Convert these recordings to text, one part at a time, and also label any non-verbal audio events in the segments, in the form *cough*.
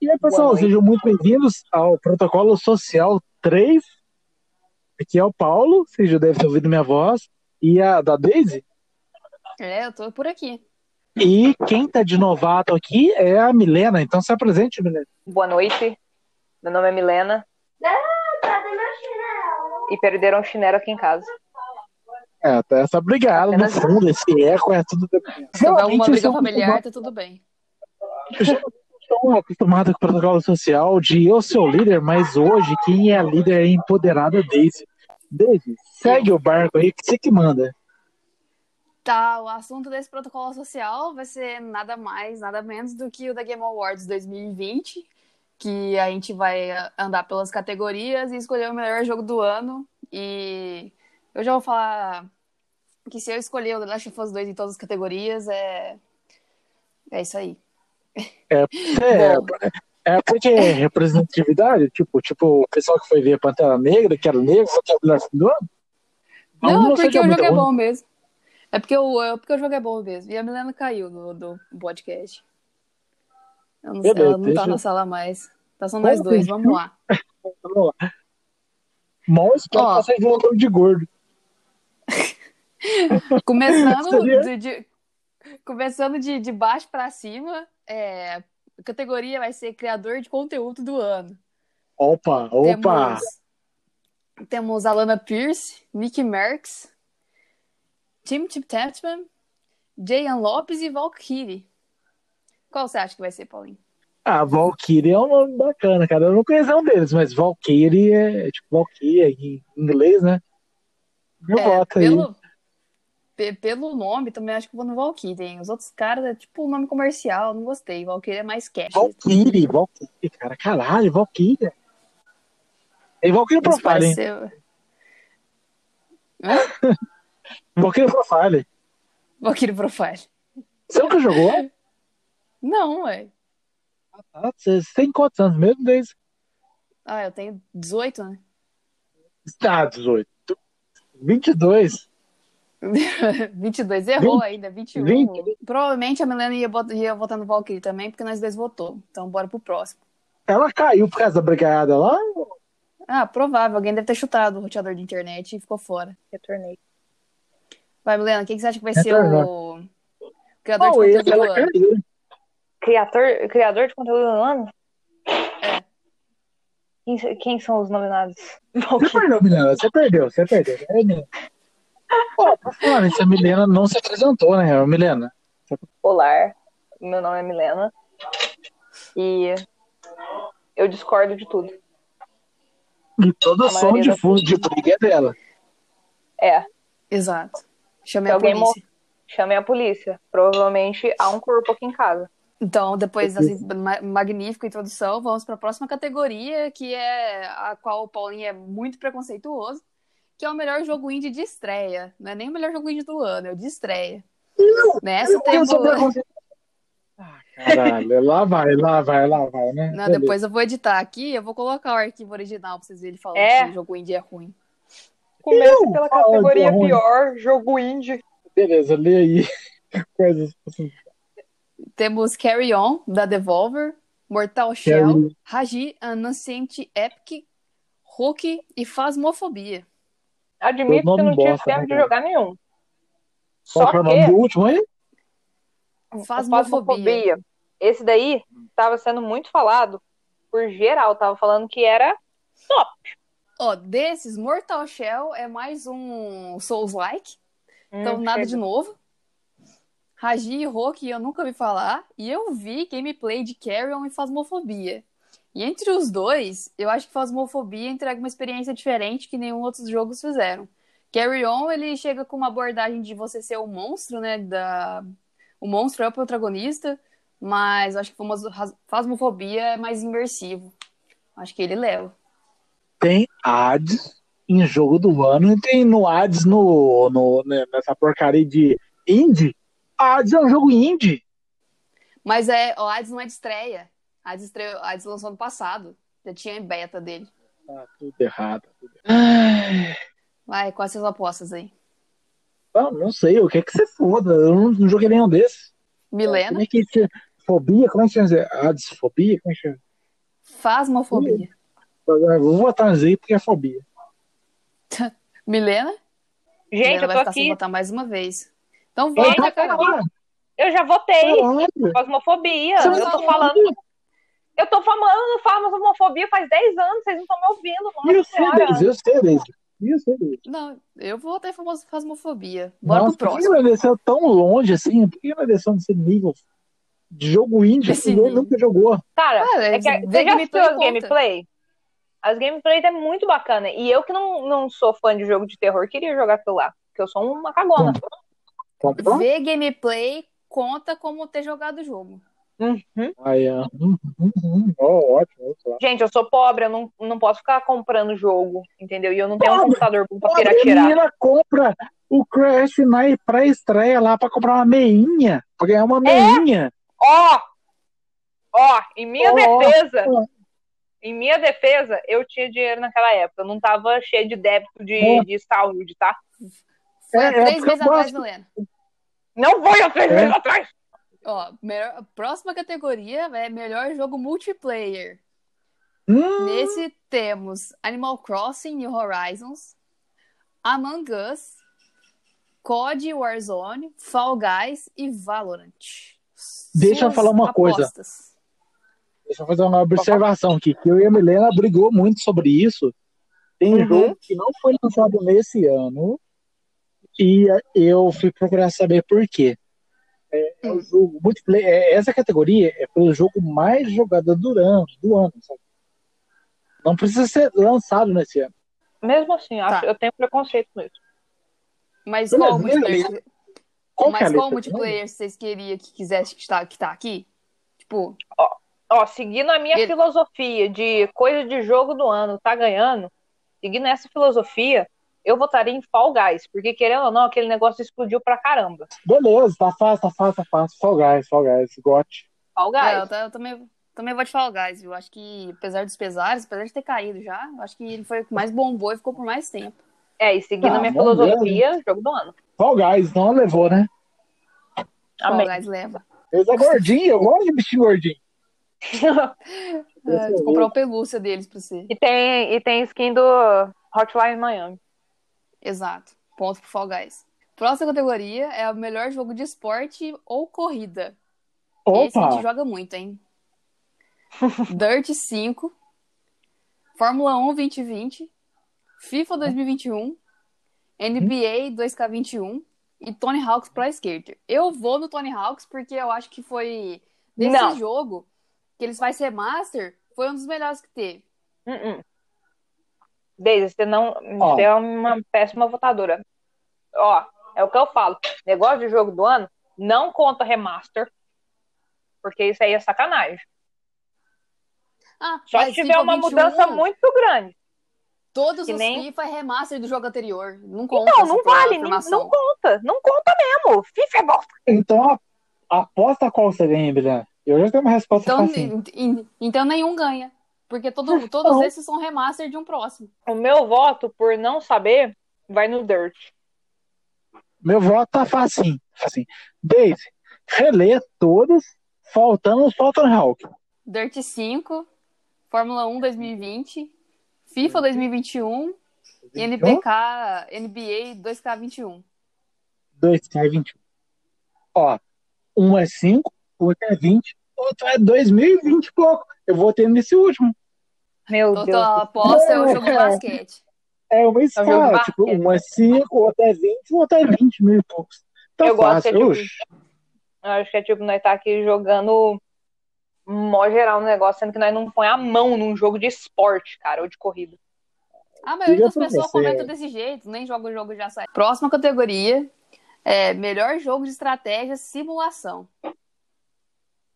E aí, pessoal, Boa noite. sejam muito bem-vindos ao Protocolo Social 3. Aqui é o Paulo, vocês já devem ter ouvido minha voz, e a da Daisy. É, eu tô por aqui. E quem tá de novato aqui é a Milena, então se apresente, Milena. Boa noite. Meu nome é Milena. E perderam o chinelo aqui em casa. É, tá essa brigada no Apenas- fundo, esse eco é tudo. Se tiver uma briga sou familiar, tá tudo bem. Eu já estou acostumado com o protocolo social de eu ser o líder, mas hoje quem é líder é empoderada Daisy. Daisy, segue o barco aí, que você que manda. Tá, o assunto desse protocolo social vai ser nada mais, nada menos do que o da Game Awards 2020, que a gente vai andar pelas categorias e escolher o melhor jogo do ano. E eu já vou falar que se eu escolher o The Last of Us 2 em todas as categorias, é. É isso aí. *laughs* É, é porque é representatividade, tipo, tipo o pessoal que foi ver Pantera Negra, que era negro, só que é o melhor filme do ano. Não, Algum é porque o jogo é bom mesmo. É porque, o, é porque o jogo é bom mesmo. E a Milena caiu do, do podcast. Eu não sei, Beleza, ela não tá na sala mais. Tá só nós Como dois, vamos lá. *laughs* Vamos lá. Mal espero Ó. vocês nome de gordo. *laughs* Começando de, de- começando de, de baixo pra cima, é, a categoria vai ser criador de conteúdo do ano. Opa, opa. Temos, temos Alana Pierce, Mickey Merckx, Tim Tip Tapman, Jayan Lopes e Valkyrie. Qual você acha que vai ser, Paulinho? Ah, Valkyrie é um nome bacana, cara. Eu não conheço um deles, mas Valkyrie é tipo Valkyrie em inglês, né? Meu É, voto aí. pelo, pe- pelo nome, também acho que vou no Valkyrie, hein? Os outros caras é tipo um nome comercial, não gostei. Valkyrie é mais cash. Valkyrie, Valkyrie, cara, caralho, Valkyrie. E Valkyrie Profile, hein? pareceu- *laughs* Valkyrie Profile. Valkyrie Profile. Você nunca jogou? Não, ué. Ah, Você você tem quantos anos mesmo, desde? Ah, eu tenho 18, né? Ah, 18. 22. *laughs* 22, errou 20, ainda, 21. 20. Provavelmente a Milena ia, bot- ia votar no Valkyrie também, porque nós dois votou. Então bora pro próximo. Ela caiu por causa da brigada lá? Ah, provável, alguém deve ter chutado o roteador de internet e ficou fora. Retornei. Vai, Milena, o que você acha que vai ser Retornou. o criador de Oh, conteúdo do ano? Criador, criador de conteúdo do ano? É. Quem, quem são os nominados? Você perdeu, Milena. Você perdeu, você perdeu. É. Pô, falar nisso, a Milena não se apresentou, né, Milena? Olá, meu nome é Milena. E eu discordo de tudo. E todo A som de fundo de briga é dela. É, Exato. Chamei Se a alguém polícia. chamei a polícia. Provavelmente há um corpo aqui em casa. Então, depois dessa ma- magnífica introdução, vamos para a próxima categoria, que é a qual o Paulinho é muito preconceituoso, que é o melhor jogo indie de estreia. Não é nem o melhor jogo indie do ano, é o de estreia. Nessa Eu temos. sou preconceito- Ah, *laughs* caralho, lá vai, lá vai, lá vai, né? Não, Beleza. depois eu vou editar aqui, eu vou colocar o arquivo original pra vocês verem ele falando É. que o jogo indie é ruim. Começa pela é categoria ruim. pior, jogo indie. Beleza, lê aí. *laughs* Coisas assim. Temos Carry On, da Devolver, Mortal Shell, Carry- Raji, Anunciante Epic, Hulk e Phasmophobia. Admito que não bosta, tempo né, de jogar nenhum. Qual Só que é o nome do último aí? Phasmophobia. Esse daí tava sendo muito falado por geral. Tava falando que era top. Ó, desses, Mortal Shell é mais um Souls-like, então Hum, nada chega. de novo. Raji e Hulk eu nunca ouvi falar, e eu vi gameplay de Carrion e Phasmophobia. E entre os dois, eu acho que Phasmophobia entrega uma experiência diferente que nenhum outros jogos fizeram. Carry On, ele chega com uma abordagem de você ser o monstro, né? Da... O monstro é o protagonista, mas acho que Phasmophobia é mais imersivo. Acho que ele leva. Tem ads em jogo do ano e tem no ads no, no, né, nessa porcaria de indie. Ads é um jogo indie. Mas é, o Hades não é de estreia. Hades, estreou, Hades lançou ano passado. Já tinha em beta dele. Ah, tudo errado. Tudo errado. Vai, quais suas apostas aí? Não, não sei, o que é que você foda? Eu não, não joguei nenhum desses. Como Milena? é que você. Fobia? Como é que chama? Ads, fobia? Como é que chama? Fasmofobia. Vou votar no Z porque é fobia. *laughs* Milena? Gente, Milena eu vai tô ficar sem aqui. votar mais uma vez. Então vota, tô cara. aqui. Eu já votei. Caralho. Fasmofobia. Eu não tô tá falando. Eu tô falando fasmofobia faz 10 anos, vocês não estão me ouvindo. E Nossa eu sei senhora. deles, eu sei deles. Eu sei deles. Não, eu vou famos- fasmofobia. Bora Nossa, pro por que próximo. vai descer tão longe assim? Por que vai descer nesse nível de jogo indie Desse que ninguém nunca jogou? Cara, Ah, é que, você já gameplay assistiu as gameplay? As gameplays é muito bacana. E eu que não, não sou fã de jogo de terror, queria jogar aquilo lá. Porque eu sou uma cagona. Comprou? Ver gameplay conta como ter jogado o jogo. Uhum. Aí, ó. Hum, hum, hum. Ó, ótimo. Gente, eu sou pobre, eu não, não posso ficar comprando jogo, entendeu? E eu não tenho um computador bom pra Pobre piratear. menina compra o Crash na pré-estreia lá pra comprar uma meinha. Pra ganhar uma meinha. Ó! Ó, em minha Ó, defesa, em minha defesa, eu tinha dinheiro naquela época. Eu não tava cheio de débito de, Ó. de saúde, tá? Foi É, há é três meses atrás. Milena. Não foi há três É. meses atrás! Ó, melhor, próxima categoria é melhor jogo multiplayer. Hum, Nesse temos Animal Crossing New Horizons, Among Us, COD Warzone, Fall Guys e Valorant. Deixa eu Suas falar uma coisa. apostas. Deixa eu fazer uma observação aqui. Que eu e a Milena brigou muito sobre isso. Tem Uhum. jogo que não foi lançado nesse ano. E eu fui procurar saber por quê. É, é o jogo multiplayer. é- essa categoria é pelo jogo mais jogado do ano, do ano, sabe? Não precisa ser lançado nesse ano. Mesmo assim, acho, Tá. eu tenho preconceito com isso. Mas Beleza, qual multiplayer? Qual que é Mas qual multiplayer vocês queriam que quisesse que tá, que tá aqui? Tipo, Ó, seguindo a minha Ele- filosofia de coisa de jogo do ano, tá ganhando, seguindo essa filosofia, eu votaria em Fall Guys, porque querendo ou não, aquele negócio explodiu pra caramba. Beleza, tá fácil, tá fácil, tá fácil. Fall Guys, Fall Guys, gote. Fall é, Guys. eu, ta- eu também, também vou de Fall Guys, viu? Acho que, apesar dos pesares, apesar de ter caído já, eu acho que ele foi o que mais bombou e ficou por mais tempo. É, e seguindo Ah, a minha filosofia, jogo do ano. Fall Guys, não levou, né? Amém. Fall Guys leva. Eles é gordinho, eu gosto de bichinho gordinho. *laughs* É, vou comprar o pelúcia deles pra você. e, tem, e tem skin do Hotline Miami. Exato. Ponto pro Fall Guys. Próxima categoria é o melhor jogo de esporte ou corrida. Esse a gente Opa! joga muito, hein? *laughs* Dirt 5, Fórmula 1 2020, FIFA 2021, NBA 2K21 e Tony Hawk's Pro Skater. Eu vou no Tony Hawk's porque eu acho que foi desse Não. jogo que eles fazem remaster, foi um dos melhores que teve. Uh-uh. Daisy, você não. Ó. Você é uma péssima votadora. Ó, é o que eu falo. Negócio de jogo do ano, não conta remaster. Porque isso aí é sacanagem. Ah, Só se tiver FIFA uma 21, mudança muito grande. Todos que os nem- FIFA é remaster do jogo anterior. Não conta Então, não vale, nem- afirmação. não conta. Não conta mesmo. FIFA é bosta. Então, aposta qual você ganha, Bilhão. Eu já tenho uma resposta Então, en- então nenhum ganha. Porque todo, *laughs* todos esses são remaster de um próximo. O meu voto, por não saber, vai no Dirt. Meu voto tá facinho. facinho. Daisy, relê todos, faltando os Falcon Hawk. Dirt 5, Fórmula 1 2020, FIFA 2021 e NBK, NBA 2K21. 2K21. Ó, um é 5, outro é 20, outro é 2020 e pouco. Eu vou ter nesse último. Meu Então, Deus. a aposta é o jogo de basquete. É uma de escala, tipo, basquete. um é 5, outro é 20, outro é 20 mil e poucos. Tá Eu gosto fácil. que é tipo-. Eu acho que é tipo, nós tá aqui jogando mó geral no negócio, sendo que nós não põe a mão num jogo de esporte, cara, ou de corrida. A maioria das pessoas comenta desse jeito, nem joga o jogo já sai. Próxima categoria é melhor jogo de estratégia simulação.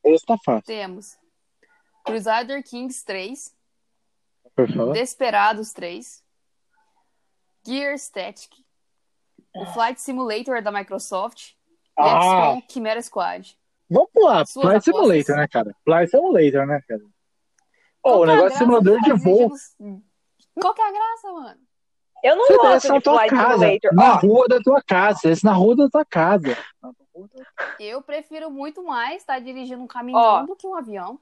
Esse tá fácil. Temos Crusader Kings 3, Por favor. Desperados 3, Gear Static, o Flight Simulator da Microsoft e Ah, XCOM Chimera Squad. vamos pular. Suas Flight apostas. Simulator, né, cara? Flight Simulator, né, cara? Ô, Qual o que é negócio de graça simulador de voo. exigindo- Qual que é a graça, mano? Eu não Você gosto na de tua Flight casa, Simulator. na Ó, rua da tua casa. Desce na rua da tua casa. Eu prefiro muito mais estar dirigindo um caminhão Ó. do que um avião.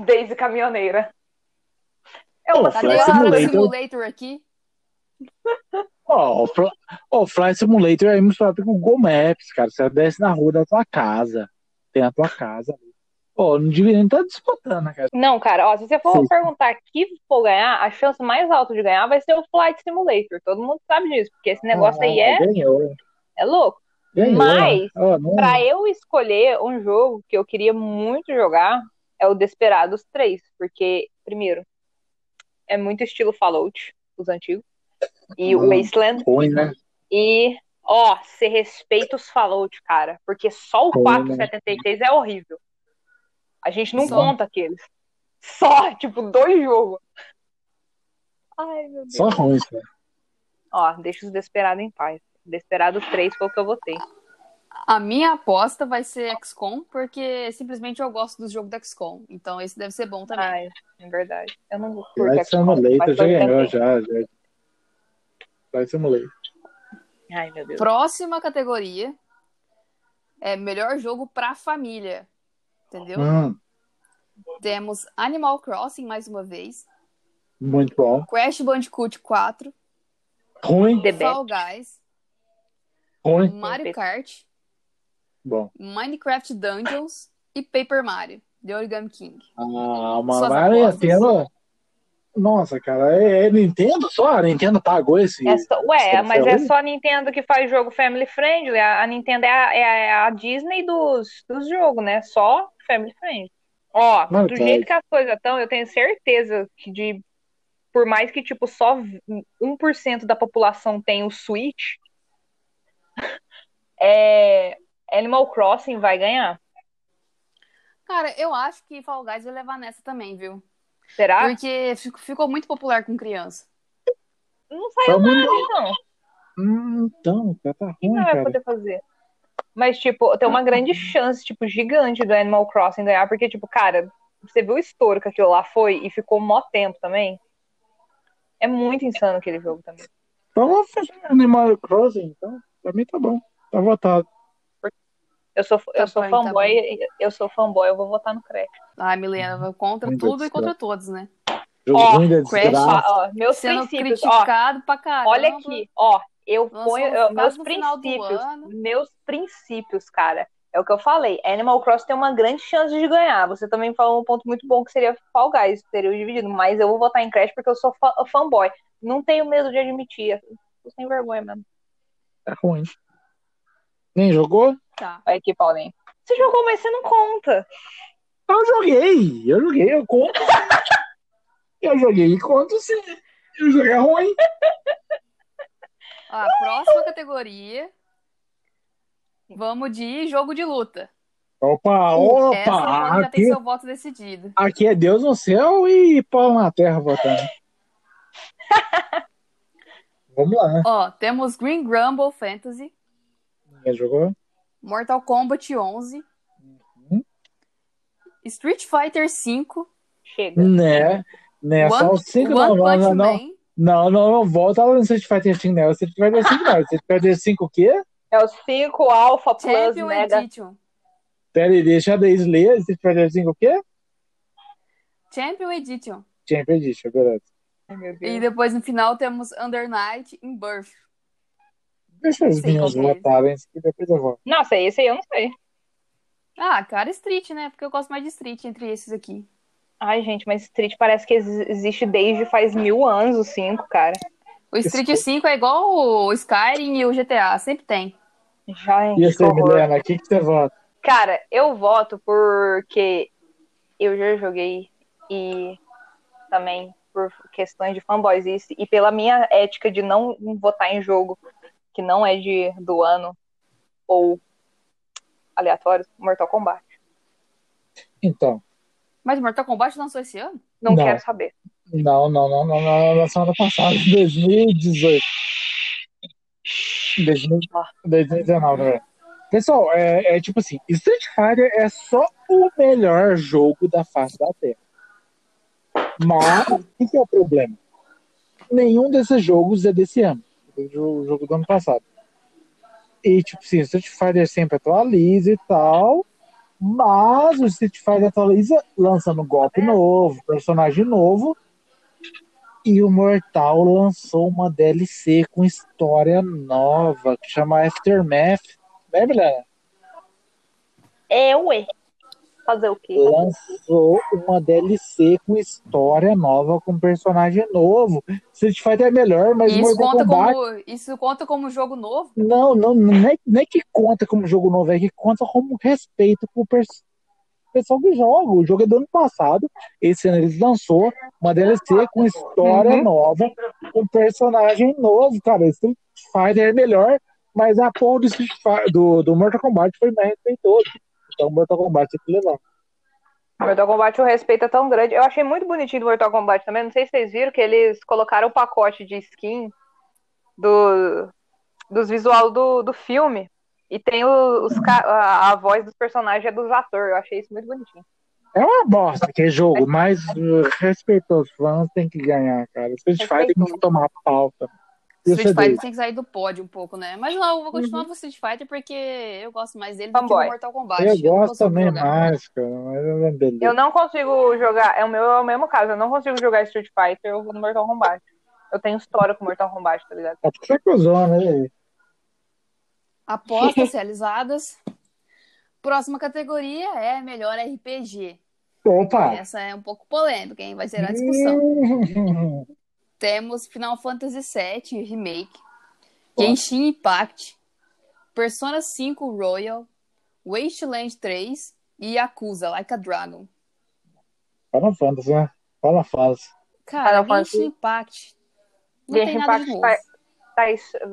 Daisy Caminhoneira. É uma Pô, Cadê Flight o Simulator, Simulator. Simulator aqui? Ó, o Fl- ó, o Flight Simulator é misturado com o Google Maps, cara. Você desce na rua da tua casa. Tem a tua casa. Pô, não devia nem estar disputando, né, cara. Não, cara, ó, se você for Sim. perguntar que for ganhar, a chance mais alta de ganhar vai ser o Flight Simulator. Todo mundo sabe disso, porque esse negócio aí é, Ah, Ganhou. é louco. Ganhou. Mas, Ó, não- Pra eu escolher um jogo que eu queria muito jogar, é o Desperados 3, porque, primeiro, é muito estilo Fallout, os antigos, e o Hum. Wasteland, Ruim, né? e, ó, você respeita os Fallout, cara, porque só o Ruim, 476 é horrível. A gente não Só. conta aqueles. Só, *laughs* tipo, dois jogos. Ai, meu Deus. Só ruim, cara. Ó, deixa os Desperados em paz. Desperados 3 foi o que eu votei. A minha aposta vai ser XCOM, porque simplesmente eu gosto do jogo da XCOM. Então esse deve ser bom também. Ai, é verdade. Eu não curto Flight Simulator já ganhou, já, já. Flight Simulator. Ai, meu Deus. Próxima categoria é melhor jogo pra família. Entendeu? Hum, Temos Animal Crossing mais uma vez, muito bom. Crash Bandicoot 4, Ruim, The. Fall Guys, ruim. Mario Kart, Bom. Minecraft Dungeons e Paper Mario, The Origami King. Ah, uma apostas. Nintendo. Nossa, cara, é, é Nintendo só? A Nintendo pagou esse. É só- ué, Você mas é só a Nintendo que faz jogo family friendly. A, a Nintendo é a, é a Disney dos, dos jogos, né? Só family friendly. Ó, Mas do tá. jeito que as coisas estão, eu tenho certeza que de por mais que tipo só 1% da população tem o Switch, *laughs* é, Animal Crossing vai ganhar. Cara, eu acho que Fall Guys vai levar nessa também, viu? Será? Porque fico- ficou muito popular com criança. Não saiu Vamos- nada, então. Hum, então, cara, tá O que ruim, não vai cara. poder fazer? Mas, tipo, tem uma grande chance, tipo, gigante do Animal Crossing ganhar, porque, tipo, cara, você viu o estouro que aquilo lá foi e ficou mó tempo também? É muito insano aquele jogo também. Então vamos fechar Animal Crossing, então. Pra mim tá bom. Tá votado. Eu sou, eu Tá sou bom, tá fanboy, eu sou fanboy, eu vou votar no Crash. Ai, Milena, contra Muito tudo e contra todos, né? Jogo Ó, Crash. Ó, ó, meus Sendo princípios, ó, criticado pra caramba. olha aqui, ó, eu Lançou ponho eu- meus princípios, meus princípios, cara. É o que eu falei. Animal Crossing tem uma grande chance de ganhar. Você também falou um ponto muito bom que seria Fall Guys, seria o dividido. Mas eu vou votar em Crash porque eu sou fã- fanboy. Não tenho medo de admitir. Tô sem vergonha mesmo. É ruim. Nem jogou? Tá. Olha aqui, Paulinho. Você jogou, mas você não conta. Eu joguei. Eu joguei, eu conto. *laughs* eu joguei e conto sim. Eu joguei ruim. Ó, a próxima categoria. Vamos de jogo de luta. Opa, Essa opa. já tem Aqui, seu voto decidido. aqui é Deus no céu e pau na terra votando. *laughs* Vamos lá. Ó, temos Green Grumble Fantasy, Ninguém jogou? Mortal Kombat 11, Uhum. Street Fighter 5, Chega. Né? Né? Só One, os cinco One não, não, não, não. Não, não, não. Volta lá no Street Fighter 5, não. Street Fighter 5 não. Street Fighter 5 o quê? É o 5 Alpha Plus Champion Mega. Edition. Pera aí, deixa a Deise ler. Street Fighter 5 o quê? Champion Edition. Champion Edition, beleza. Ai, meu E depois no final temos Under Night in Birth. Deixa ok. votarem, que depois eu volto. Nossa, esse aí eu não sei. Ah, cara, Street, né? Porque eu gosto mais de Street entre esses aqui. Ai, gente, mas Street parece que exi- existe desde faz mil anos o 5, cara. O Street Isso. 5 é igual o Skyrim e o GTA, sempre tem. Gente, E você. Milena, o que, que você vota? Cara, eu voto porque eu já joguei e também por questões de fanboyzice e pela minha ética de não votar em jogo que não é de do ano ou aleatório, Mortal Kombat. Então, Mas Mortal Kombat lançou esse ano? Não, Não. quero saber. não, não, não, não, não, na semana passada, em 2018. 2000 2019, né? Pessoal, é, é tipo assim, Street Fighter é só o melhor jogo da face da Terra. Mas, o que é o problema? Nenhum desses jogos é desse ano. O jogo, o jogo do ano passado. E, tipo assim, Street Fighter sempre atualiza e tal, Mas o Street Fighter atualiza lançando golpe novo, personagem novo. E o Mortal lançou uma DLC com história nova, que chama Aftermath. Lembra? É, ué. Fazer o quê? Lançou uma DLC com história nova, com personagem novo. Street Fighter é melhor, mas Isso Mortal conta, Kombat... como, isso conta como jogo novo? Não, não, não é, não é que conta como jogo novo, é que conta como respeito pro pers- pessoal que joga. O jogo é do ano passado, esse ano eles lançou uma DLC com história Uhum. nova, com personagem novo, cara. Street Fighter é melhor, mas a porra do, Street Fighter, do, do Mortal Kombat foi mais respeitoso. Então, Mortal Kombat tem que levar. Mortal Kombat o respeito é tão grande. Eu achei muito bonitinho do Mortal Kombat também. Não sei se vocês viram que eles colocaram o pacote de skin do, dos visual do, do filme. E tem o- os, a, a voz dos personagens é dos atores. Eu achei isso muito bonitinho. É uma bosta que é jogo, mas uh, respeito aos fãs tem que ganhar, cara. Street Fighter tem que tomar pauta. Street? Fighter tem que sair do pódio um pouco, né? Mas não, eu vou continuar com Street Fighter porque eu gosto mais dele do que Fanboy. do Mortal Kombat. Eu não gosto também jogar. mais, cara, mas é beleza. Eu não consigo jogar. É o meu é o mesmo caso. Eu não consigo jogar Street Fighter. Eu vou no Mortal Kombat. Eu tenho história com Mortal Kombat, tá ligado? É porque você acusou, né? Apostas *laughs* realizadas. Próxima categoria é melhor RPG. Opa! Essa é um pouco polêmica, hein? Vai ser a discussão. *laughs* Temos Final Fantasy VII Remake, Genshin Impact, Persona 5 Royal, Wasteland 3 e Yakuza Like a Dragon. Final Fantasy, né? Final Fantasy. Cara, Final Genshin Impact. Não tem Genshin de Impact novo. tá, tá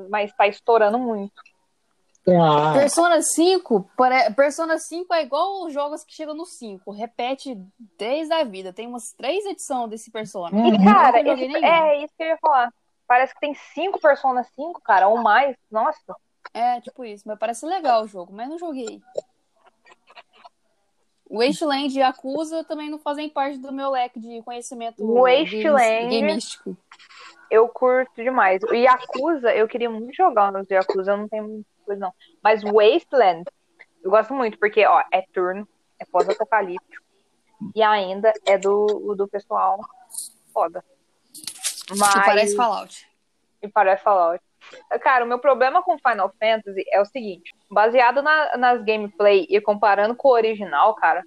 mas tá estourando muito. Ah, Persona 5, pare- Persona 5 é igual os jogos que chegam no 5, repete desde a vida. Tem umas três edições desse Persona. Uhum. E, cara, esse- é isso que eu ia falar. Parece que tem cinco Persona 5, cara, ou mais. Nossa. É, tipo isso, mas parece legal o jogo, mas não joguei. Wasteland e Yakuza também não fazem parte do meu leque de conhecimento Wasteland- gamístico. Eu curto demais. O Yakuza, eu queria muito jogar nos Yakuza, eu não tenho coisa não. Mas Wasteland, eu gosto muito, porque, ó, é turno, é pós-apocalíptico. E ainda é do, do pessoal foda. Mas... Que parece Fallout. E parece Fallout. Cara, o meu problema com Final Fantasy é o seguinte: baseado na- nas gameplay e comparando com o original, cara,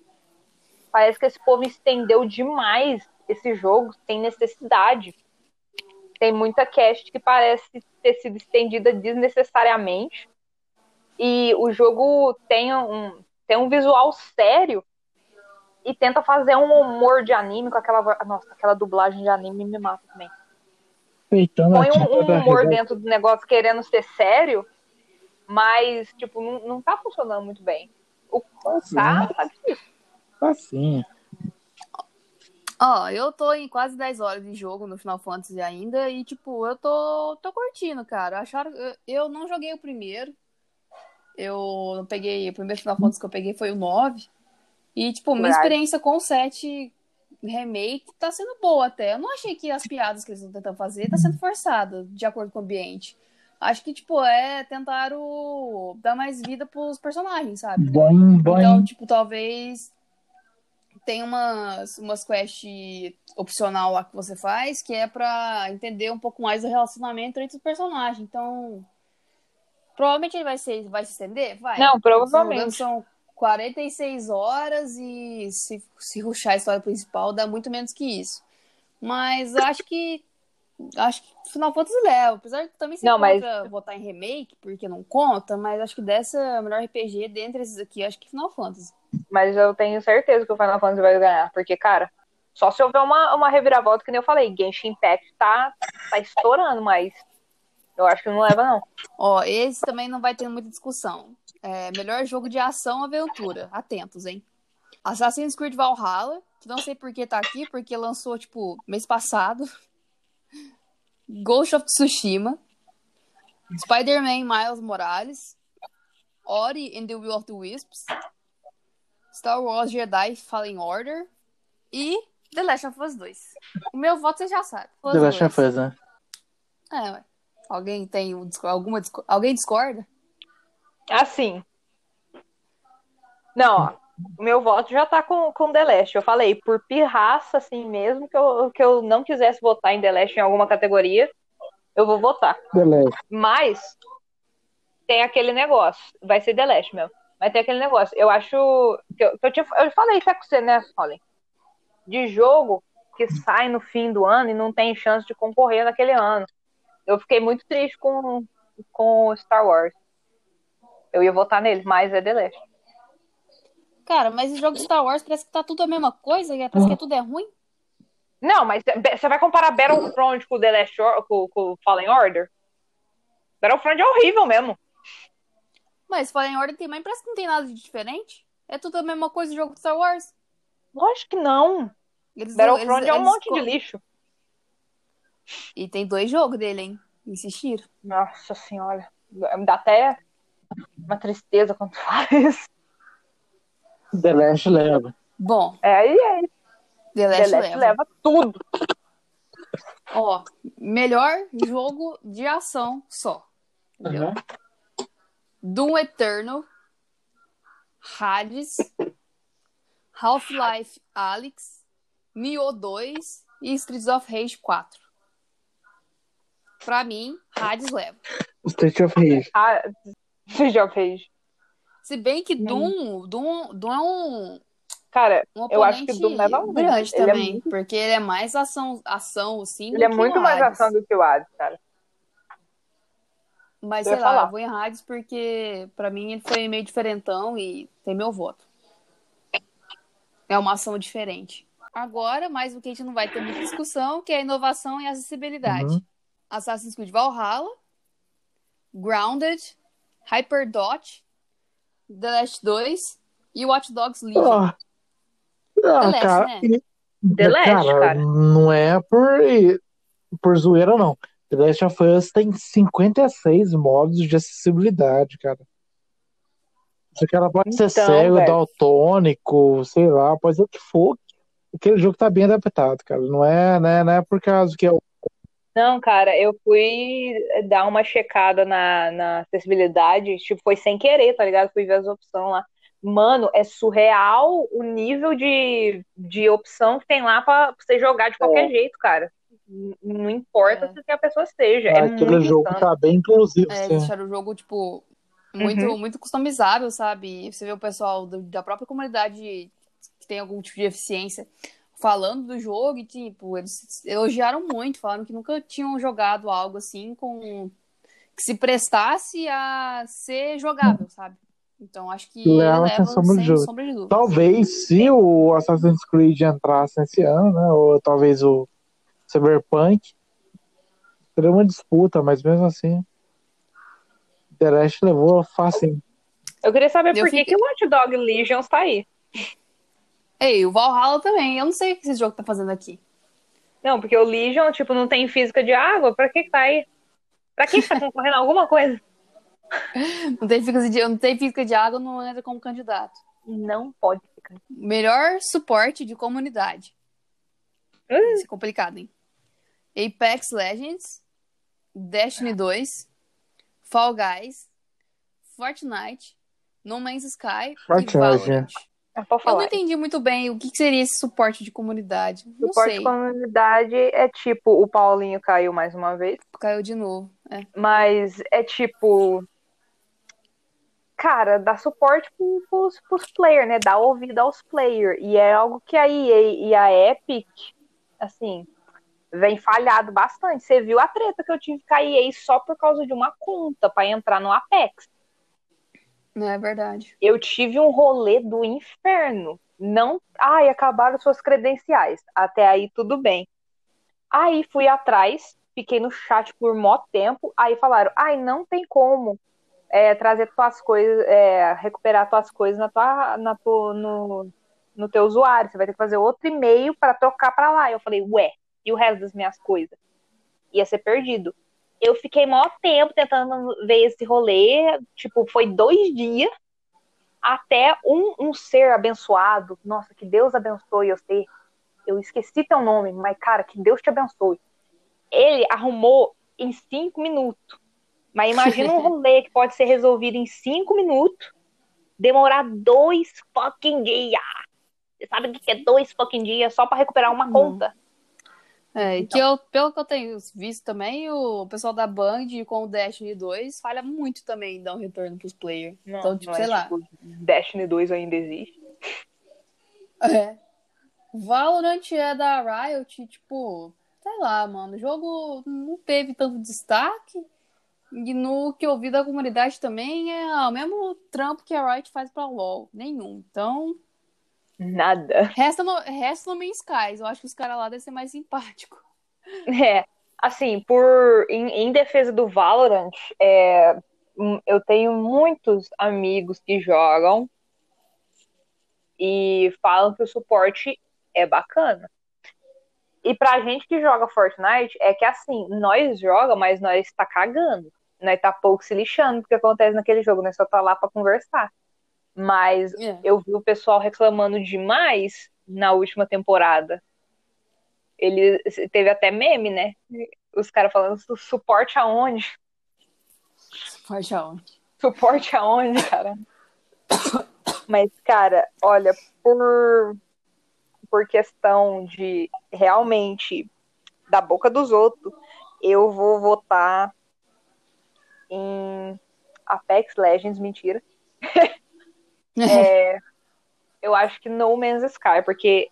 parece que esse povo estendeu demais esse jogo sem necessidade. Tem muita cast que parece ter sido estendida desnecessariamente. E o jogo tem um, tem um visual sério e tenta fazer um humor de anime com aquela. Nossa, aquela dublagem de anime me mata também Respeitando põe um, um humor dentro do negócio querendo ser sério, mas, tipo, não, não tá funcionando muito bem. O Assim, tá, tá difícil. assim. Ó, eu tô em quase 10 horas de jogo no Final Fantasy ainda e, tipo, eu tô, tô curtindo, cara. Acharam, eu, eu não joguei o primeiro. Eu não peguei, o primeiro Final Fantasy que eu peguei foi o 9. E, tipo, minha Verdade. experiência com o 7 remake tá sendo boa até. Eu não achei que as piadas que eles estão tentando fazer tá sendo forçada, de acordo com o ambiente. Acho que, tipo, é tentar o... dar mais vida pros personagens, sabe? Bom, bom. Então, tipo, talvez tem umas, umas quest opcional lá que você faz, que é pra entender um pouco mais do relacionamento entre os personagens. Então, provavelmente ele vai, ser, vai se estender? Vai. Não, Se provavelmente. São 46 horas e se, se ruxar a história principal, dá muito menos que isso. Mas acho que. Acho que Final Fantasy leva. Apesar de também ser Não, mas- botar em remake, porque não conta, mas acho que dessa melhor RPG, dentre esses aqui, acho que Final Fantasy. Mas eu tenho certeza que o Final Fantasy vai ganhar, porque, cara, só se houver uma, uma reviravolta, que nem eu falei, Genshin Impact tá, tá estourando, mas eu acho que não leva, não. Ó, esse também não vai ter muita discussão. É, melhor jogo de ação aventura. Atentos, hein? Assassin's Creed Valhalla, que não sei por que tá aqui, porque lançou, tipo, mês passado. *laughs* Ghost of Tsushima. Spider-Man Miles Morales. Ori and the Will of the Wisps. Star Wars Jedi Fallen Order. E The Last of Us 2. O meu voto você já sabe. The Last 2. of Us, né? É, ué. Alguém tem um alguma alguém discorda? Assim. Não, ó. o meu voto já tá com, com The Last. Eu falei, por pirraça, assim mesmo, que eu, que eu não quisesse votar em The Last em alguma categoria, eu vou votar. The Last. Mas tem aquele negócio, vai ser The Last mesmo. Mas tem aquele negócio, eu acho. Que eu, que eu, tinha, eu falei até com você, né, Colin? De jogo que sai no fim do ano e não tem chance de concorrer naquele ano. Eu fiquei muito triste com, com Star Wars. Eu ia votar nele, mas é The Last. Cara, mas o jogo de Star Wars parece que tá tudo a mesma coisa, parece que tudo é ruim. Não, mas você vai comparar Battlefront com The Last Or com, com Fallen Order? Battlefront é horrível mesmo. Mas Fallen Order também parece que não tem nada de diferente. É tudo a mesma coisa do jogo de Star Wars. Lógico que não. Eles, Battlefront eles- é um eles monte de lixo. E tem dois jogos dele, hein? Insistiram. Nossa senhora. Me dá até uma tristeza quando *laughs* fala isso. The Last leva. Bom, É, aí é. The The Last Last leva. leva tudo. Ó, melhor jogo de ação só. Entendeu? Uhum. Doom Eternal, Hades, Half-Life Alyx, Nioh 2 e Streets of Rage 4. Pra mim, Hades leva. State of Rage. Ah, você já fez. Se bem que Doom, Doom, Doom é um, Cara, um Eu acho que Doom leva muito. grande Ele é também, muito- porque ele é mais ação, ação sim, ele é do que muito o mais Hades. ação do que o Hades, cara. Mas Eu sei lá, falar. eu vou em Hades porque pra mim ele foi meio diferentão e tem meu voto. É uma ação diferente. Agora, mais o que a gente não vai ter muita discussão, que é a inovação e acessibilidade. Uhum. Assassin's Creed Valhalla, Grounded, Hyperdot, The Last 2 e Watch Dogs Legion. Ah, ah, Last, cara, né? The Last, cara. Não é por, por zoeira, não. The Last of Us tem 56 modos de acessibilidade, cara. Esse cara pode ser Então, cego, velho. daltônico, sei lá, pode ser o que for. Aquele jogo tá bem adaptado, cara. Não é, né, não é por causa que é o Não, cara, eu fui dar uma checada na, na acessibilidade, tipo, foi sem querer, tá ligado? Fui ver as opções lá. Mano, é surreal o nível de, de opção que tem lá pra você jogar de qualquer É. jeito, cara. Não importa É. se a pessoa seja. É aquele muito jogo insano. tá bem inclusivo. É, sim. deixaram o jogo, tipo, muito, Uhum. muito customizável, sabe? E Você vê o pessoal do- da própria comunidade que tem algum tipo de eficiência falando do jogo e, tipo, eles elogiaram muito, falaram que nunca tinham jogado algo assim com que se prestasse a ser jogável, sabe? Então acho que Leva leva sem sombra de dúvida. sombra de dúvida. Talvez se o Assassin's Creed entrasse esse ano, né? Ou talvez o Cyberpunk. Seria uma disputa, mas mesmo assim. The Last levou fácil. Eu queria saber Eu por que, fiquei- que o Watch Dog Legion tá aí. Ei, o Valhalla também. Eu não sei o que esse jogo tá fazendo aqui. Não, porque o Legion, tipo, não tem física de água, pra que que tá aí? Pra que que tá concorrendo a alguma coisa? *laughs* Não tem física de, não tem física de água, não entra como candidato. Não pode ficar. Melhor suporte de comunidade. Hum. Isso é complicado, hein? Apex Legends, Destiny 2, Fall Guys, Fortnite, No Man's Sky Fortnite, e Valorant. É pra Eu não entendi muito bem o que seria esse suporte de comunidade. Não Suporte sei. de comunidade é tipo, o Paulinho caiu mais uma vez, Caiu de novo. É. mas é tipo. Cara, dá suporte pro- pros, pros players, né? Dá ouvido aos players. E é algo que a EA e a Epic, assim, vem falhado bastante. Você viu a treta que eu tive com a EA só por causa de uma conta pra entrar no Apex. Não é verdade. eu tive um rolê do inferno. Não, ai, acabaram suas credenciais. Até aí tudo bem. Aí fui atrás, fiquei no chat por mó tempo. Aí falaram, ai, não tem como é, trazer tuas coisas, é, recuperar tuas coisas na tua, na tua, no, no teu usuário. Você vai ter que fazer outro e-mail para trocar para lá. Eu falei, ué, e o resto das minhas coisas? Ia ser perdido. Eu fiquei mó tempo tentando ver esse rolê. Tipo, foi dois dias até um, um ser abençoado. Nossa, que Deus abençoe você. Eu esqueci teu nome, mas, cara, que Deus te abençoe. Ele arrumou em cinco minutos. Mas imagina um *laughs* rolê que pode ser resolvido em cinco minutos. demorar dois fucking dias. Você sabe o que é dois fucking dias só pra recuperar uma Não. conta? É, Então. que eu, pelo que eu tenho visto também, o pessoal da Band com o Destiny 2 falha muito também em dar um retorno pros players. Não, então, tipo, não sei é, lá. tipo, Destiny 2 ainda existe. *laughs* É. Valorant é da Riot, tipo, sei lá, mano. O jogo não teve tanto destaque. E no que eu vi da comunidade também é o mesmo trampo que a Riot faz pra LoL. Nenhum. Então, Nada. resta no, resta no Man's Skies. Eu acho que os caras lá devem ser mais simpáticos. É, assim, por em, em defesa do Valorant, é, hum, eu tenho muitos amigos que jogam e falam que o suporte é bacana. E pra gente que joga Fortnite, é que assim, nós joga, mas nós tá cagando. Nós tá pouco se lixando do que acontece naquele jogo, nós só tá lá pra conversar. Mas É. eu vi o pessoal reclamando demais na última temporada. Ele teve até meme, né? Os caras falando "Su- suporte aonde? Forte aonde? Suporte aonde, cara? Mas, cara, olha, por, por questão de realmente da boca dos outros, eu vou votar em Apex Legends, mentira. *laughs* É, eu acho que No Man's Sky, porque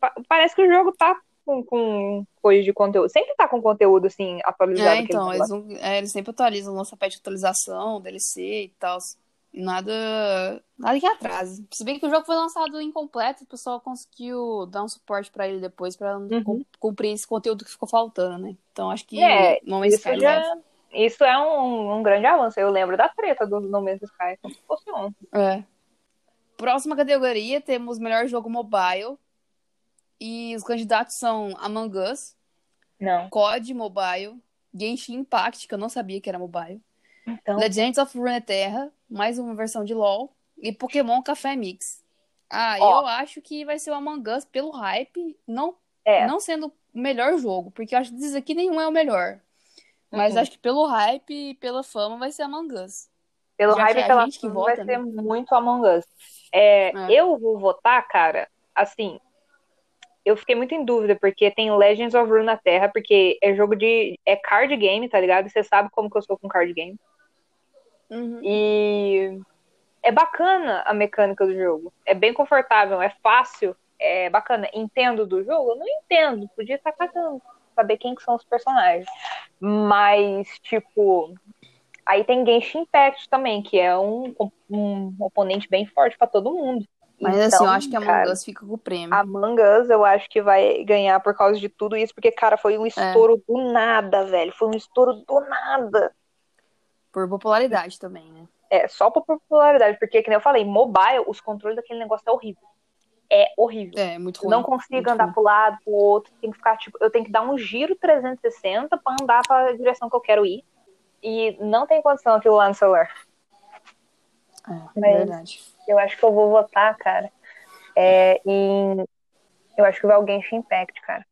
pa- parece que o jogo tá com, com coisa de conteúdo. Sempre tá com conteúdo, assim, atualizado. É, então, eles, não- é, eles sempre atualizam, lança patch de atualização, DLC e tal. Nada, nada que atrase. Se bem que o jogo foi lançado incompleto, o pessoal conseguiu dar um suporte pra ele depois pra Uhum. cum- cumprir esse conteúdo que ficou faltando, né? Então acho que É, Isso, Sky já, leva. Isso é um, um grande avanço. Eu lembro da treta do No Man's Sky, como se fosse ontem. É. Próxima categoria, temos melhor jogo mobile. E os candidatos são Among Us, Não. COD Mobile, Genshin Impact, que eu não sabia que era mobile. Então, Legends of Runeterra, mais uma versão de LoL, e Pokémon Café Mix. Ah, Ó. eu acho que vai ser o Among Us pelo hype, não, é. não sendo o melhor jogo, porque eu acho que diz aqui nenhum é o melhor. Mas Uhum. acho que pelo hype e pela fama vai ser Among Us. Pelo já hype e pela fama, vota, vai né? ser muito Among Us. É, É. Eu vou votar, cara, assim, eu fiquei muito em dúvida, porque tem Legends of Runeterra, porque é jogo de... é card game, tá ligado? Você sabe como que eu sou com card game. Uhum. E é bacana a mecânica do jogo. É bem confortável, é fácil, é bacana. Entendo do jogo? Eu não entendo. Podia estar cagando. Saber quem que são os personagens. Mas, tipo. Aí tem Genshin Impact também, que é um, um oponente bem forte pra todo mundo. Mas assim, Então, eu acho que Among cara, Us fica com o prêmio. Among Us eu acho que vai ganhar por causa de tudo isso, porque, cara, foi um estouro do nada, velho. Foi um estouro do nada. Por popularidade também, né? É, só por popularidade, porque, que nem eu falei, mobile, os controles daquele negócio é horrível. É horrível. É, muito ruim. não consigo andar ruim. pro lado, pro outro, tem que ficar, tipo, eu tenho que dar um giro 360 pra andar pra direção que eu quero ir. E não tem condição aquilo lá no celular. É, Mas- verdade. Eu acho que eu vou votar, cara, é, em... Eu acho que vai Genshin Impact, cara.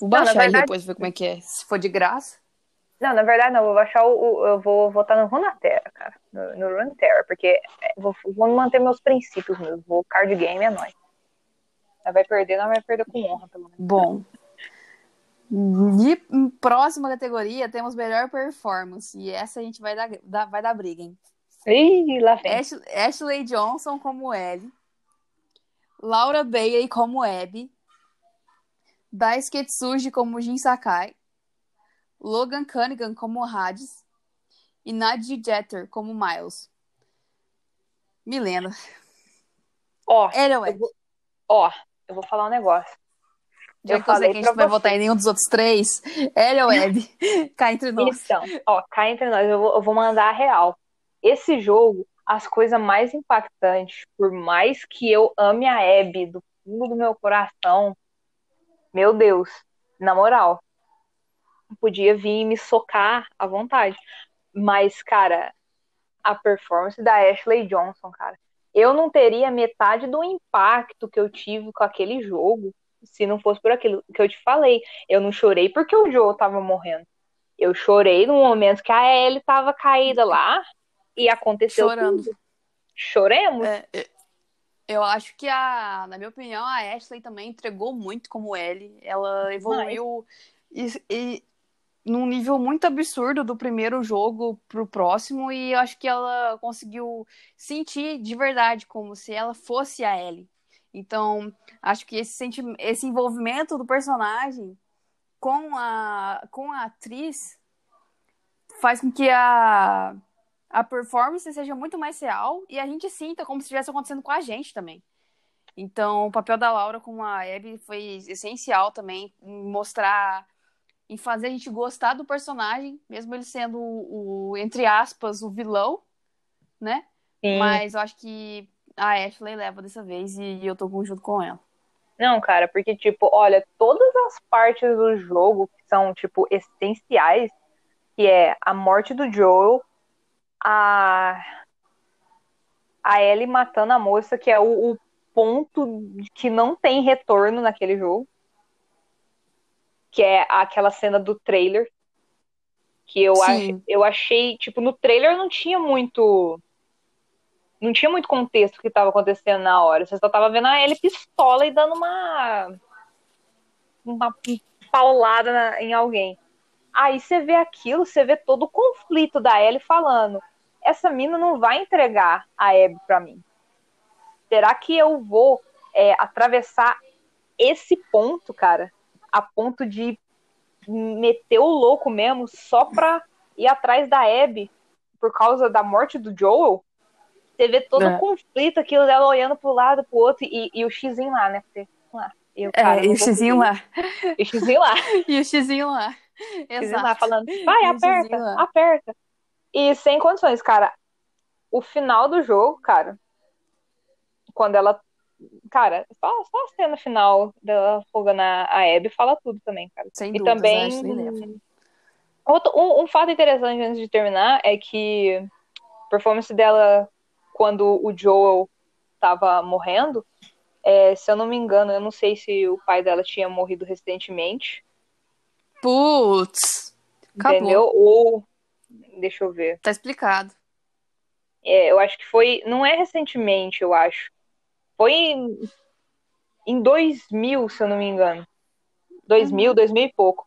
Vou Não, baixar aí verdade- depois ver como é que é. Se for de graça. Não, na verdade não, eu vou baixar o, o- eu vou votar no Runeterra, cara. No, no Runeterra, porque é, vou, vou manter meus princípios mesmo. Vou card game é nóis. Nós vai perder, nós vai perder com honra, pelo menos. Bom. De próxima categoria, temos melhor performance. E essa a gente vai dar, dar- vai dar briga, hein? Ih, lá vem. Ash- Ashley Johnson como Ellie. Laura Bailey como Abby. Daisuke Tsuji como Jin Sakai. Logan Cunningham como Hades. E Nadji Jeter como Miles. Milena. Ó, Ele é o eu vou, ó, eu vou falar um negócio. Já eu que eu sei falei que a gente vai votar em nenhum dos outros três, ele é o Abby. *laughs* Cá entre nós. Então, ó, cá entre nós, eu vou, eu vou mandar a real. Esse jogo, as coisas mais impactantes, por mais que eu ame a Abby do fundo do meu coração, meu Deus, na moral, podia vir me socar à vontade. Mas, cara, a performance da Ashley Johnson, cara, eu não teria metade do impacto que eu tive com aquele jogo se não fosse por aquilo que eu te falei. Eu não chorei porque o Joe tava morrendo. Eu chorei no momento que a Ellie tava caída lá e aconteceu Chorando. tudo. Choremos. É, eu acho que a, na minha opinião, a Ashley também entregou muito como Ellie. Ela evoluiu e, e num nível muito absurdo do primeiro jogo pro próximo e eu acho que ela conseguiu sentir de verdade como se ela fosse a Ellie. Então, acho que esse, senti esse envolvimento do personagem com a, com a atriz faz com que a, a performance seja muito mais real e a gente sinta como se estivesse acontecendo com a gente também. Então, o papel da Laura com a Abby foi essencial também mostrar, em fazer a gente gostar do personagem, mesmo ele sendo o, o entre aspas, o vilão, né? Sim. Mas eu acho que a Ashley leva dessa vez e eu tô junto com ela. Não, cara, porque, tipo, olha, todas as partes do jogo que são, tipo, essenciais, que é a morte do Joel, a, a Ellie matando a moça, que é o, o ponto que não tem retorno naquele jogo, que é aquela cena do trailer, que eu, ach, eu achei, tipo, no trailer não tinha muito não tinha muito contexto que estava acontecendo na hora. Você só tava vendo a Ellie pistola e dando uma uma paulada na- em alguém. Aí você vê aquilo, você vê todo o conflito da Ellie falando: essa mina não vai entregar a Abby pra mim. Será que eu vou é, atravessar esse ponto, cara, a ponto de meter o louco mesmo só pra ir atrás da Abby por causa da morte do Joel? Você vê todo É. o conflito, aquilo dela olhando pro lado, pro outro, e, e o xizinho lá, né? Porque, lá, eu, cara, É, *laughs* e o xizinho lá. E o xizinho lá. E o xizinho lá. Xizinho lá Exato. falando, vai, aperta, aperta. E sem condições, cara. O final do jogo, cara, quando ela. Cara, só, só a cena final dela fogando a, Abby fala tudo também, cara. Sem E dúvidas, também. a Ashley leva. Outro, um, um fato interessante antes de terminar é que a performance dela quando o Joel tava morrendo, é, se eu não me engano, eu não sei se o pai dela tinha morrido recentemente, Putz. Acabou. entendeu? Ou. Deixa eu ver. Tá explicado. É, eu acho que foi. Não é recentemente, eu acho. Foi em, em 2000, se eu não me engano. 2000, 2000 e pouco.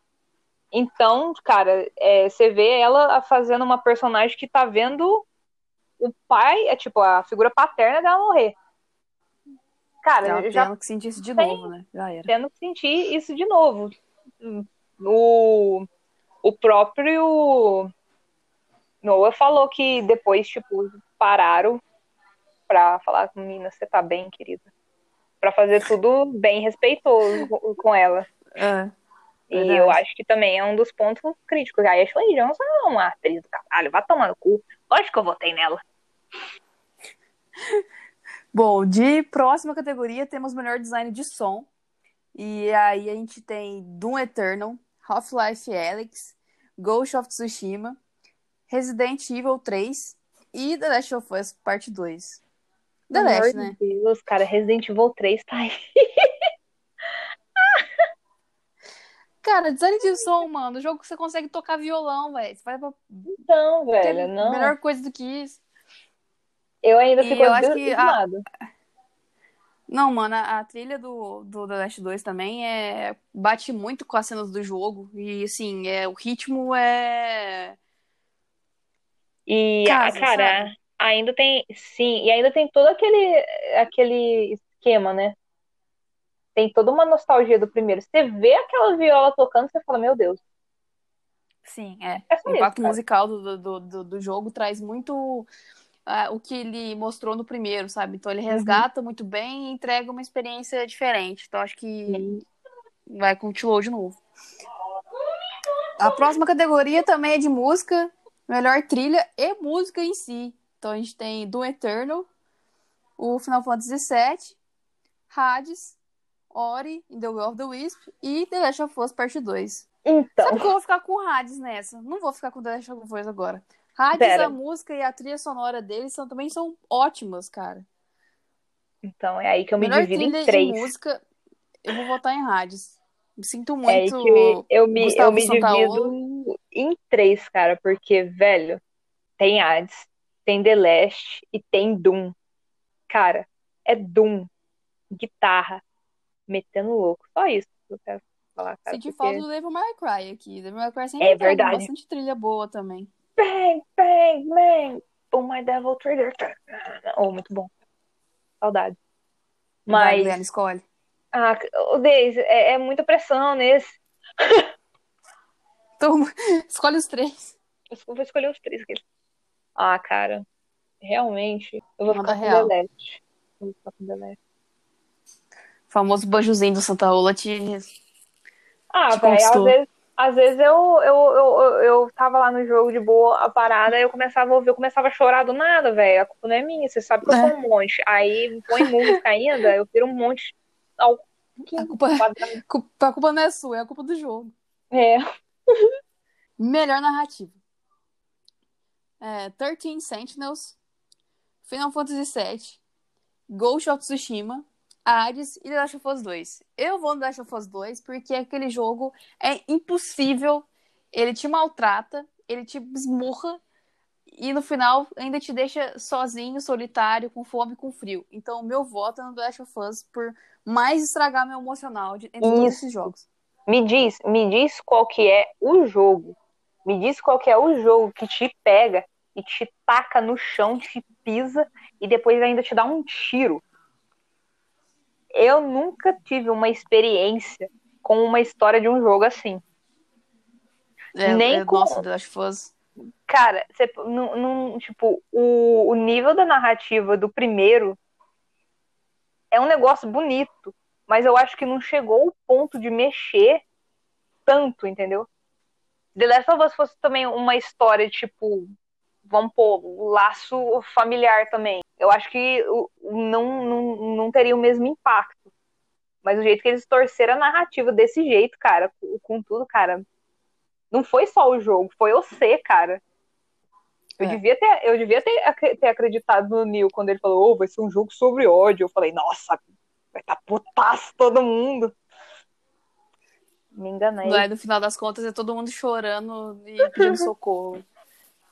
Então, cara, é, você vê ela fazendo uma personagem que tá vendo o pai, é tipo, a figura paterna dela morrer. Cara, Ela já tendo que sentir isso de tem- novo, né? Já era. tendo que sentir isso de novo. O, o próprio Noah falou que depois, tipo, pararam pra falar com menina, você tá bem, querida? Pra fazer tudo bem respeitoso com- com ela. É. E Verdade. eu acho que também é um dos pontos críticos. A Ashley Johnson é uma atriz do caralho, vai tomar no cu. Lógico que eu votei nela. *laughs* Bom, de próxima categoria temos melhor design de som. E aí a gente tem Doom Eternal, Half-Life Alyx, Ghost of Tsushima, Resident Evil 3 e The Last of Us Parte 2. Last, amor né? de Deus, cara, Resident Evil 3 tá aí. *laughs* Cara, design de som, mano, o jogo que você consegue tocar violão, velho. Você vai pra Não, velho, não. melhor coisa do que isso. Eu ainda fico eu acho que a-. Não, mano, a, a trilha do, do The Last 2 também é bate muito com as cenas do jogo. E assim, é, o ritmo é. E, Casa, cara, sabe? Ainda tem. Sim, e ainda tem todo aquele, aquele esquema, né? Tem toda uma nostalgia do primeiro. Você vê aquela viola tocando, você fala, meu Deus, Sim, é. é O isso, impacto cara. musical do, do, do, do jogo traz muito ah, o que ele mostrou no primeiro, sabe? Então ele Uhum. resgata muito bem e entrega uma experiência diferente. Então acho que vai continuar de novo. A próxima categoria também é de música, melhor trilha e música em si. Então a gente tem Doom Eternal, o Final Fantasy VII, Hades, Ori, In the Will of the Wisp e The Last of Us Parte 2. Então, Sabe que eu vou ficar com Hades nessa? Não vou ficar com The Last of Us agora. Hades, Pera. a música e a trilha sonora deles são, também são ótimas, cara. então é aí que eu me Melhor divido em três. música, eu vou votar em Hades. Me sinto É aí muito. que eu, me, eu me Santaolo. divido em três, cara, porque, velho, tem Hades, tem The Last e tem Doom. Cara, é Doom, guitarra, metendo louco. Só isso que eu quero falar, cara. Senti porque- falta do Devil May Cry aqui. Devil May Cry sempre É entrega verdade. bastante trilha boa também. Bang, bang, bang. Oh, my devil trigger. Oh, muito bom. Saudade. Vai, Mas, Guilherme, escolhe. ah, o Deise, é, é muita pressão nesse. *laughs* Então, *laughs* escolhe os três. Eu vou escolher os três aqui. Ah, cara. Realmente, eu vou Manda ficar com real. The Last. Eu vou ficar com. O famoso banjozinho do Santa Ola te... Ah, velho, às vezes, às vezes eu, eu, eu, eu, eu tava lá no jogo de boa, a parada, eu começava a ouvir, eu começava a chorar do nada, velho. A culpa não é minha, você sabe que eu É. sou um monte. Aí põe música ainda, eu viro um monte ao A culpa, a culpa não é sua, é a culpa do jogo. É. Melhor narrativa. É, 13 Sentinels, Final Fantasy VII, Ghost of Tsushima, Hades e The Last of Us 2. Eu vou no The Last of Us 2 porque aquele jogo é impossível. Ele te maltrata, ele te esmurra e no final ainda te deixa sozinho, solitário, com fome, com frio. Então, o meu voto é no The Last of Us por mais estragar meu emocional de, entre todos Isso. esses jogos. Me diz, me diz qual que é o jogo. Me diz qual que é o jogo que te pega e te taca no chão, te pisa e depois ainda te dá um tiro. Eu nunca tive uma experiência com uma história de um jogo assim. É, Nem é, com- Nossa, The Last of Us. Cara, você, não, não- tipo, o, o nível da narrativa do primeiro é um negócio bonito, mas eu acho que não chegou ao ponto de mexer tanto, entendeu? The Last of Us fosse também uma história, tipo, vamos pôr, laço familiar também. Eu acho que não, não, não teria o mesmo impacto. Mas o jeito que eles torceram a narrativa desse jeito, cara, com, tudo, cara, não foi só o jogo, foi você, cara. Eu, É. devia, ter, eu devia ter, ter acreditado no Neil quando ele falou, oh, vai ser um jogo sobre ódio. Eu falei, nossa, vai estar putaço todo mundo. Me enganei. Aí, no final das contas, é todo mundo chorando e pedindo *laughs* socorro.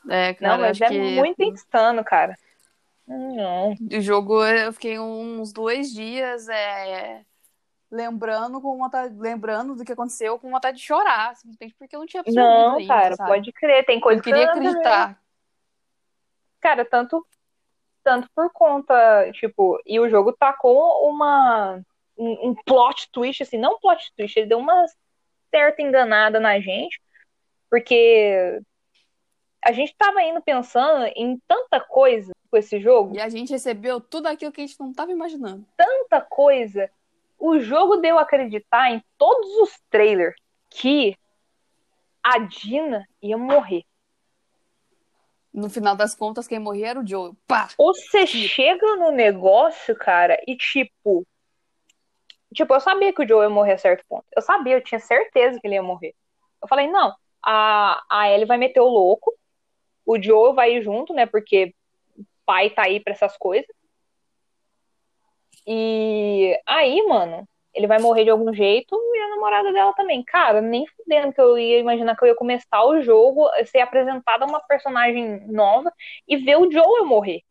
É, cara, Não, eu mas é que muito insano, cara. Não. o jogo eu fiquei uns dois dias é, lembrando com vontade, lembrando do que aconteceu com vontade de chorar, simplesmente porque eu não tinha absorvido Não, ainda, cara, sabe? pode crer. Tem coisa eu queria que você não- acreditar. Cara, tanto, tanto por conta, tipo, e o jogo tacou uma um, um plot twist, assim, não um plot twist, ele deu uma certa enganada na gente, porque a gente tava indo pensando em tanta coisa com esse jogo, E a gente recebeu tudo aquilo que a gente não estava imaginando. tanta coisa. O jogo deu a acreditar em todos os trailers que a Dina ia morrer. No final das contas, quem morria era o Joe. Pá! Ou você chega no negócio, cara, e tipo. Tipo, eu sabia que o Joe ia morrer a certo ponto. Eu sabia, eu tinha certeza que ele ia morrer. Eu falei, não, a, a Ellie vai meter o louco, o Joe vai ir junto, né? Porque o pai tá aí pra essas coisas. E aí, mano, ele vai morrer de algum jeito e a namorada dela também. Cara, nem fudendo que eu ia imaginar que eu ia começar o jogo, ser apresentada uma personagem nova e ver o Joel morrer.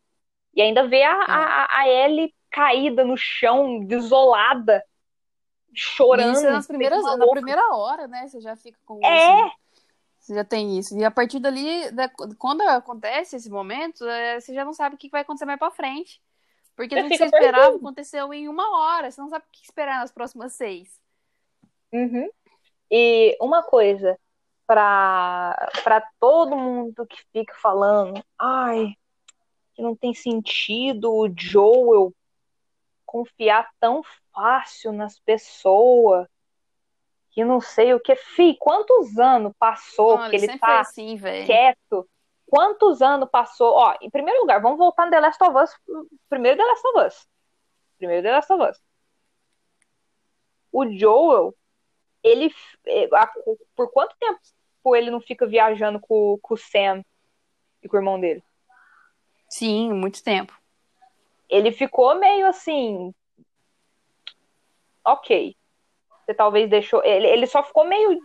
E ainda ver a, a, a Ellie caída no chão, desolada, chorando. Isso é nas primeiras, feito uma na primeira hora, né? Você já fica com É. isso. Você já tem isso. E a partir dali, da- quando acontece esse momento, é, você já não sabe o que vai acontecer mais pra frente. Porque tudo que você esperava perdido. aconteceu em uma hora. Você não sabe o que esperar nas próximas seis. Uhum. E uma coisa, pra, pra todo mundo que fica falando, ai, que não tem sentido o Joel confiar tão fácil nas pessoas, que não sei o que. Fih, quantos anos passou Olha, que ele tá assim, quieto? Quantos anos passou? Ó, em primeiro lugar, vamos voltar no The Last of Us. Primeiro The Last of Us. Primeiro The Last of Us. O Joel, ele. a- Por quanto tempo ele não fica viajando com, com o Sam e com o irmão dele? Sim, muito tempo. Ele ficou meio assim. Ok. Você talvez deixou. Ele, ele só ficou meio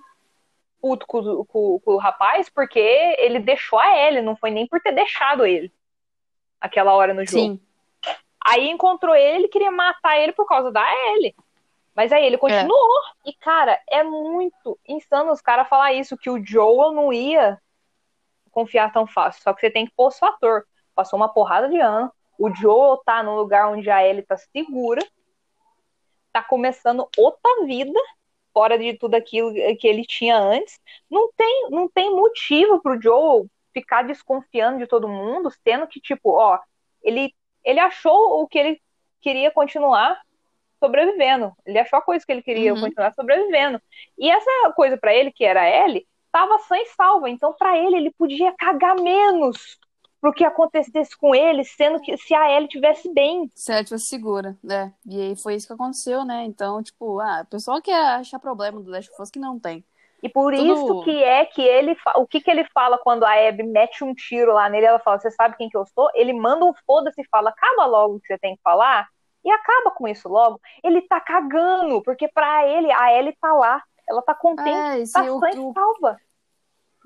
puto com, com- com o rapaz porque ele deixou a Ellie, não foi nem por ter deixado ele. aquela hora no jogo. Sim. Aí encontrou ele, ele queria matar ele por causa da Ellie. Mas aí ele continuou. É. E, cara, é muito insano os caras falar isso, que o Joel não ia confiar tão fácil. Só que você tem que pôr o ator. Passou uma porrada de ano. O Joel tá no lugar onde a Ellie tá segura. Tá começando outra vida, fora de tudo aquilo que ele tinha antes. Não tem, não tem motivo pro Joel ficar desconfiando de todo mundo, sendo que, tipo, ó, ele, ele achou o que ele queria continuar sobrevivendo. Ele achou a coisa que ele queria uhum. continuar sobrevivendo. E essa coisa para ele, que era ele, estava sã e salva. Então, para ele, ele podia cagar menos pro que acontecesse com ele, sendo que se a Ellie tivesse bem. Se ela tivesse segura, né? E aí foi isso que aconteceu, né? Então, tipo, ah, o pessoal quer achar problema do Last of Us que não tem. E por Tudo... isso que é que ele. O que, que ele fala quando a Abby mete um tiro lá nele? Ela fala: Você sabe quem que eu sou? Ele manda um foda-se e fala: Acaba logo o que você tem que falar e acaba com isso logo. Ele tá cagando, porque para ele a Ellie tá lá, ela tá contente, é, tá sã e salva.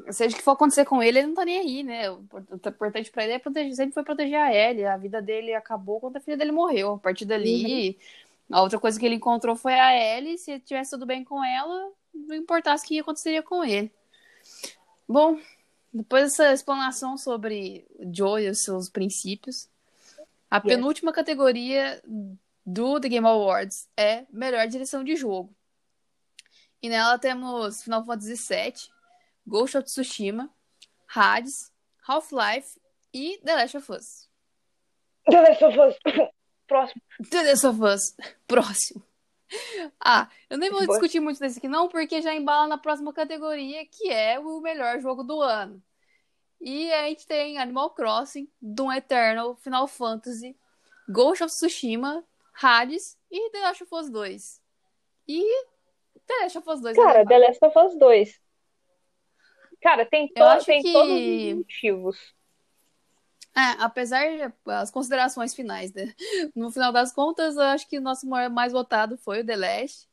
Seja o que for acontecer com ele, ele não tá nem aí, né? O importante pra ele é proteger, sempre foi proteger a Ellie. A vida dele acabou quando a filha dele morreu. A partir dali, uhum. a outra coisa que ele encontrou foi a Ellie. Se tivesse tudo bem com ela, não importasse o que aconteceria com ele. Bom, depois dessa explanação sobre Joe e os seus princípios, a yes. penúltima categoria do The Game Awards é melhor direção de jogo. E nela temos Final Fantasy VII, Ghost of Tsushima, Hades, Half-Life e The Last of Us. The Last of Us. *coughs* Próximo. The Last of Us. *laughs* Próximo. Ah, eu nem vou discutir muito desse aqui não, porque já embala na próxima categoria, que é o melhor jogo do ano. E a gente tem Animal Crossing, Doom Eternal, Final Fantasy, Ghost of Tsushima, Hades e The Last of Us 2. E The Last of Us 2. É Cara, The Last of Us 2. Cara, tem, to tem que... todos os motivos. É, apesar das considerações finais, né? *laughs* No final das contas, eu acho que o nosso maior mais votado foi o The Last.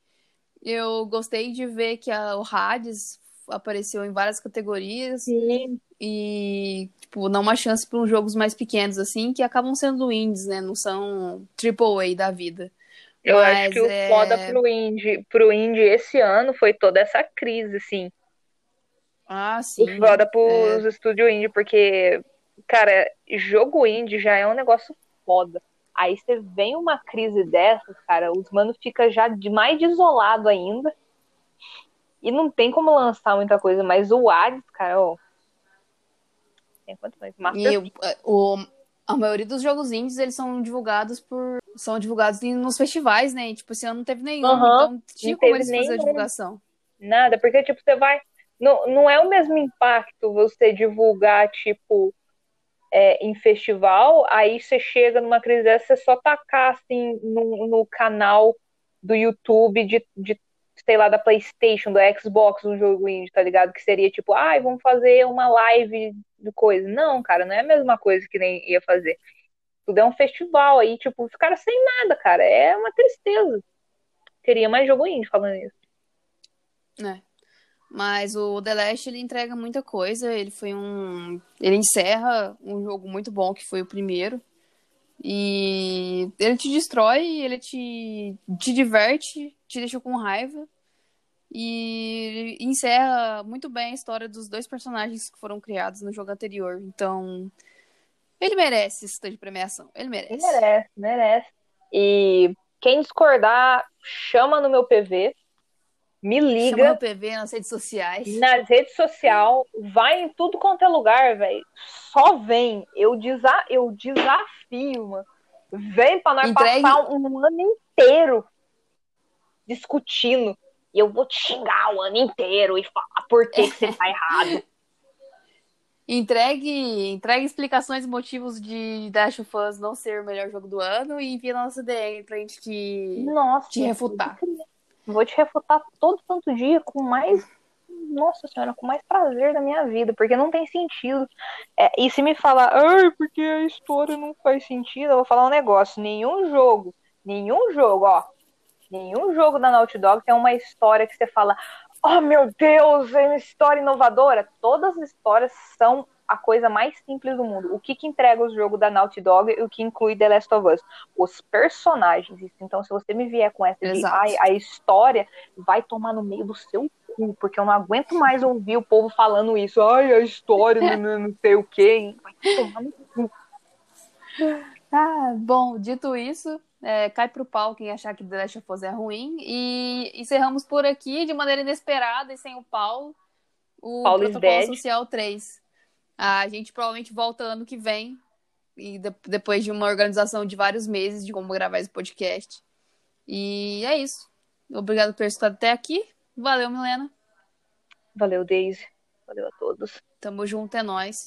Eu gostei de ver que a, o Hades apareceu em várias categorias. Sim. E, tipo, não uma chance para uns jogos mais pequenos, assim, que acabam sendo indies, né? Não são AAA da vida. Eu Mas, acho que o é... foda pro indie, pro indie esse ano foi toda essa crise, assim. Ah, sim. O foda pros é... estúdios indie, porque, cara, jogo indie já é um negócio foda. Aí você vem uma crise dessa, cara, os manos ficam já de mais desolado ainda. E não tem como lançar muita coisa, mas o Hades, cara, ó. Tem quanto mais? E o, o, a maioria dos jogos indies, eles são divulgados por. São divulgados nos festivais, né? E, tipo, esse ano não teve nenhum, uhum, então tinha como eles fazer a divulgação. Nada, porque, tipo, você vai. Não, é o mesmo impacto você divulgar, tipo, é, em festival, aí você chega numa crise dessa, você só tacar, assim, no, no canal do YouTube de, de sei lá, da PlayStation, do Xbox, um jogo indie, tá ligado? Que seria tipo, ai, ah, vamos fazer uma live de coisa. Não, cara, não é a mesma coisa que nem ia fazer. Tudo é um festival aí, tipo, ficaram sem nada, cara. É uma tristeza. Queria mais jogo indie falando isso. É. Mas o The Last ele entrega muita coisa. Ele foi um. Ele encerra um jogo muito bom, que foi o primeiro. E ele te destrói, ele te, te diverte, te deixa com raiva. E encerra muito bem a história dos dois personagens que foram criados no jogo anterior. Então, ele merece esse de premiação. Ele merece. Ele merece, merece. E quem discordar, chama no meu PV. Me liga. Chama no PV nas redes sociais. Nas redes sociais. Vai em tudo quanto é lugar, velho. Só vem. Eu, desa eu desafio, mano. Vem pra nós Entregue... passar um ano inteiro discutindo. E eu vou te xingar o ano inteiro e falar por que, que você tá *laughs* errado. Entregue, entregue explicações e motivos de Dash Us não ser o melhor jogo do ano e envie na nossa DM pra gente te, nossa, te refutar. Vou te refutar todo santo dia com mais. Nossa senhora, com mais prazer da minha vida, porque não tem sentido. É, e se me falar, ai, porque a história não faz sentido, eu vou falar um negócio. Nenhum jogo, nenhum jogo, ó, Nenhum jogo da Naughty Dog tem uma história que você fala, oh meu Deus, é uma história inovadora. Todas as histórias são a coisa mais simples do mundo. O que, que entrega o jogo da Naughty Dog e o que inclui The Last of Us? Os personagens. Então, se você me vier com essa de ai, a história, vai tomar no meio do seu cu, porque eu não aguento mais ouvir o povo falando isso. Ai, a história, não, não sei o quê. Vai tomar no cu. Ah, bom, dito isso, é, cai pro pau quem achar que The Last of Us é ruim. E encerramos por aqui, de maneira inesperada e sem o Paulo, o Paulo Protocolo Social 3. A gente provavelmente volta ano que vem, e de depois de uma organização de vários meses de como gravar esse podcast. E é isso. Obrigado por ter estado até aqui. Valeu, Milena. Valeu, Daisy. Valeu a todos. Tamo junto, é nóis.